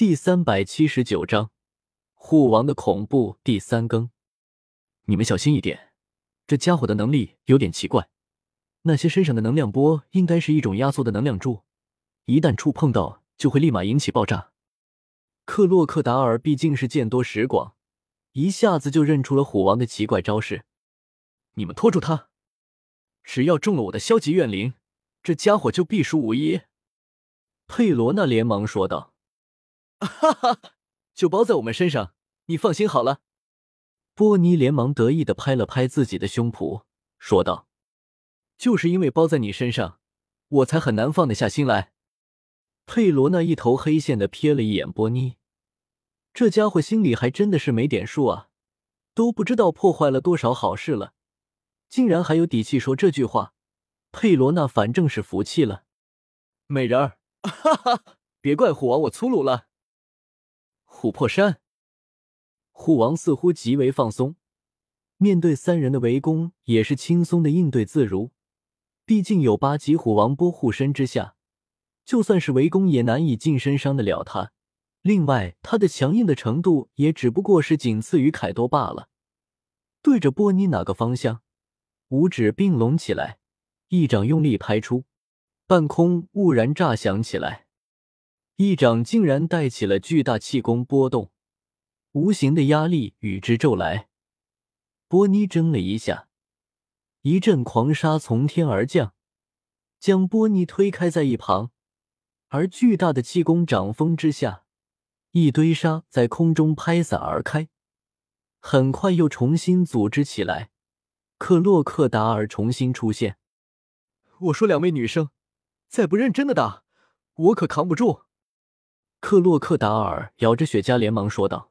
第三百七十九章，护王的恐怖第三更。你们小心一点，这家伙的能力有点奇怪。那些身上的能量波应该是一种压缩的能量柱，一旦触碰到，就会立马引起爆炸。克洛克达尔毕竟是见多识广，一下子就认出了虎王的奇怪招式。你们拖住他，只要中了我的消极怨灵，这家伙就必输无疑。佩罗娜连忙说道。哈哈，就包在我们身上，你放心好了。波尼连忙得意的拍了拍自己的胸脯，说道：“就是因为包在你身上，我才很难放得下心来。”佩罗那一头黑线的瞥了一眼波尼，这家伙心里还真的是没点数啊，都不知道破坏了多少好事了，竟然还有底气说这句话。佩罗那反正是服气了，美人儿，哈哈，别怪虎王我粗鲁了。琥珀山，虎王似乎极为放松，面对三人的围攻也是轻松的应对自如。毕竟有八级虎王波护身之下，就算是围攻也难以近身伤得了他。另外，他的强硬的程度也只不过是仅次于凯多罢了。对着波尼哪个方向，五指并拢起来，一掌用力拍出，半空兀然炸响起来。一掌竟然带起了巨大气功波动，无形的压力与之骤来。波尼怔了一下，一阵狂沙从天而降，将波尼推开在一旁。而巨大的气功掌风之下，一堆沙在空中拍散而开，很快又重新组织起来。克洛克达尔重新出现。我说：“两位女生，再不认真的打，我可扛不住。”克洛克达尔咬着雪茄，连忙说道：“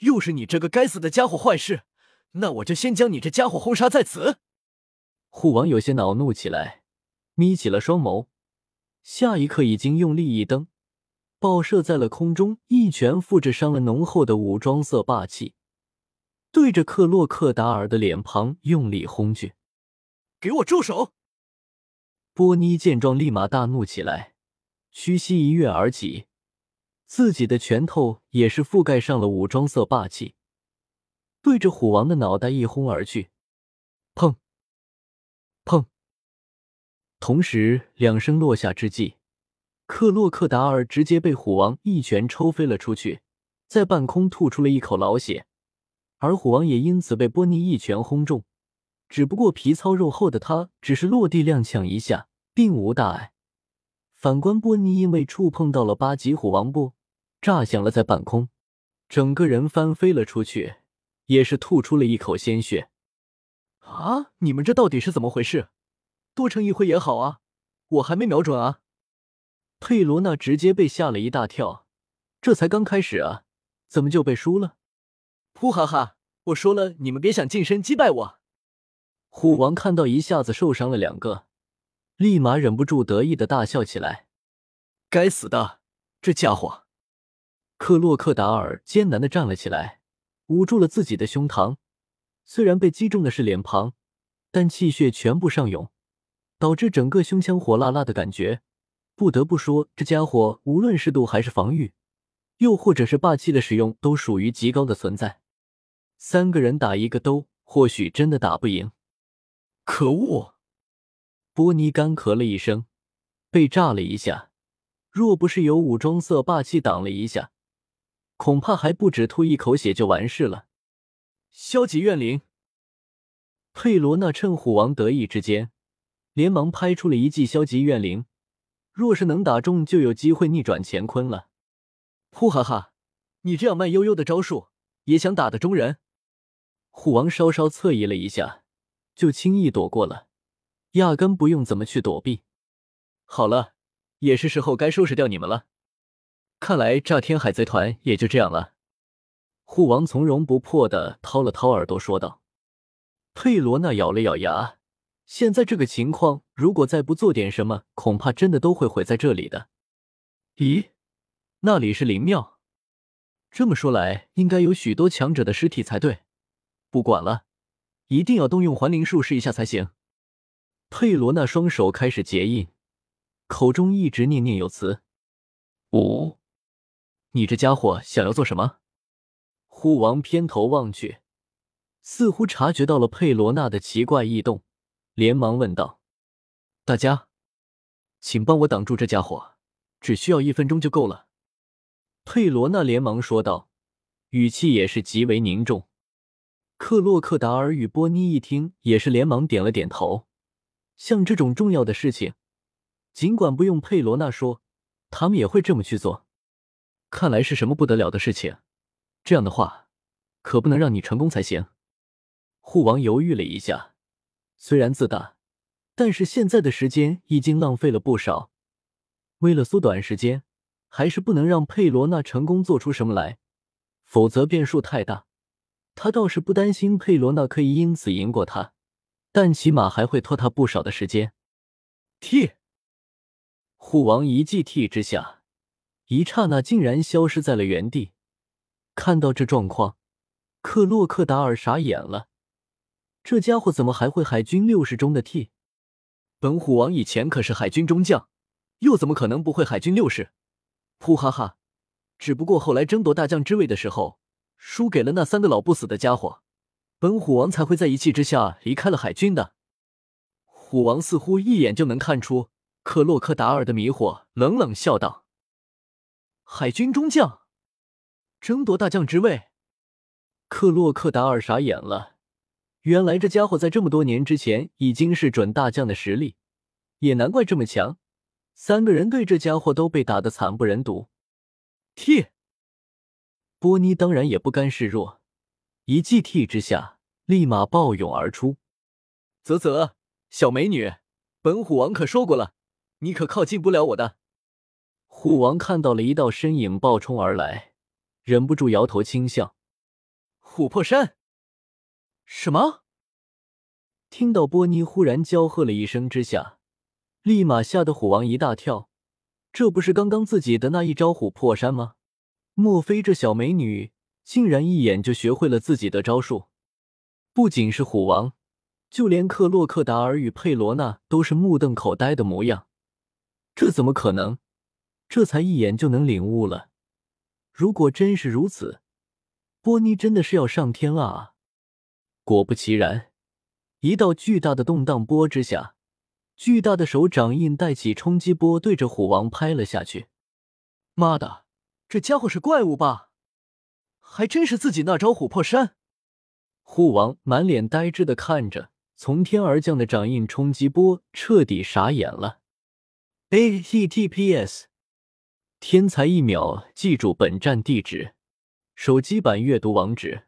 又是你这个该死的家伙坏事，那我就先将你这家伙轰杀在此。”护王有些恼怒起来，眯起了双眸，下一刻已经用力一蹬，爆射在了空中，一拳附着上了浓厚的武装色霸气，对着克洛克达尔的脸庞用力轰去。“给我住手！”波尼见状，立马大怒起来，屈膝一跃而起。自己的拳头也是覆盖上了武装色霸气，对着虎王的脑袋一轰而去，砰！砰！同时两声落下之际，克洛克达尔直接被虎王一拳抽飞了出去，在半空吐出了一口老血，而虎王也因此被波尼一拳轰中，只不过皮糙肉厚的他只是落地踉跄一下，并无大碍。反观波尼，因为触碰到了八级虎王波。炸响了，在半空，整个人翻飞了出去，也是吐出了一口鲜血。啊！你们这到底是怎么回事？多撑一会也好啊，我还没瞄准啊！佩罗娜直接被吓了一大跳，这才刚开始啊，怎么就被输了？噗哈哈！我说了，你们别想近身击败我。虎王看到一下子受伤了两个，立马忍不住得意的大笑起来。该死的，这家伙！克洛克达尔艰难的站了起来，捂住了自己的胸膛。虽然被击中的是脸庞，但气血全部上涌，导致整个胸腔火辣辣的感觉。不得不说，这家伙无论是度还是防御，又或者是霸气的使用，都属于极高的存在。三个人打一个都或许真的打不赢。可恶！波尼干咳了一声，被炸了一下。若不是有武装色霸气挡了一下。恐怕还不止吐一口血就完事了。消极怨灵，佩罗娜趁虎王得意之间，连忙拍出了一记消极怨灵。若是能打中，就有机会逆转乾坤了。呼哈哈，你这样慢悠悠的招数，也想打得中人？虎王稍稍侧移了一下，就轻易躲过了，压根不用怎么去躲避。好了，也是时候该收拾掉你们了。看来炸天海贼团也就这样了。护王从容不迫的掏了掏耳朵，说道：“佩罗娜咬了咬牙，现在这个情况，如果再不做点什么，恐怕真的都会毁在这里的。”咦，那里是灵庙，这么说来，应该有许多强者的尸体才对。不管了，一定要动用还灵术试一下才行。佩罗娜双手开始结印，口中一直念念有词：“五。”你这家伙想要做什么？护王偏头望去，似乎察觉到了佩罗娜的奇怪异动，连忙问道：“大家，请帮我挡住这家伙，只需要一分钟就够了。”佩罗娜连忙说道，语气也是极为凝重。克洛克达尔与波妮一听，也是连忙点了点头。像这种重要的事情，尽管不用佩罗娜说，他们也会这么去做。看来是什么不得了的事情。这样的话，可不能让你成功才行。护王犹豫了一下，虽然自大，但是现在的时间已经浪费了不少。为了缩短时间，还是不能让佩罗娜成功做出什么来，否则变数太大。他倒是不担心佩罗娜可以因此赢过他，但起码还会拖他不少的时间。T，护王一记 T 之下，一刹那竟然消失在了原地。看到这状况，克洛克达尔傻眼了。这家伙怎么还会海军六十中的 T？本虎王以前可是海军中将，又怎么可能不会海军六十？噗哈哈！只不过后来争夺大将之位的时候，输给了那三个老不死的家伙，本虎王才会在一气之下离开了海军的。虎王似乎一眼就能看出克洛克达尔的迷惑，冷冷笑道：“海军中将。”争夺大将之位，克洛克达尔傻眼了。原来这家伙在这么多年之前已经是准大将的实力，也难怪这么强。三个人对这家伙都被打得惨不忍睹。T，波妮当然也不甘示弱，一记 T 之下，立马暴涌而出。啧啧，小美女，本虎王可说过了，你可靠近不了我的。虎王看到了一道身影暴冲而来。忍不住摇头轻笑。琥珀山？什么？听到波妮忽然娇喝了一声之下，立马吓得虎王一大跳。这不是刚刚自己的那一招琥珀山吗？莫非这小美女竟然一眼就学会了自己的招数？不仅是虎王，就连克洛克达尔与佩罗娜都是目瞪口呆的模样。这怎么可能？这才一眼就能领悟了？如果真是如此，波妮真的是要上天了啊！果不其然，一道巨大的动荡波之下，巨大的手掌印带起冲击波，对着虎王拍了下去。妈的，这家伙是怪物吧？还真是自己那招琥珀山！虎王满脸呆滞的看着从天而降的掌印冲击波，彻底傻眼了。A T T P S。天才一秒，记住本站地址，手机版阅读网址。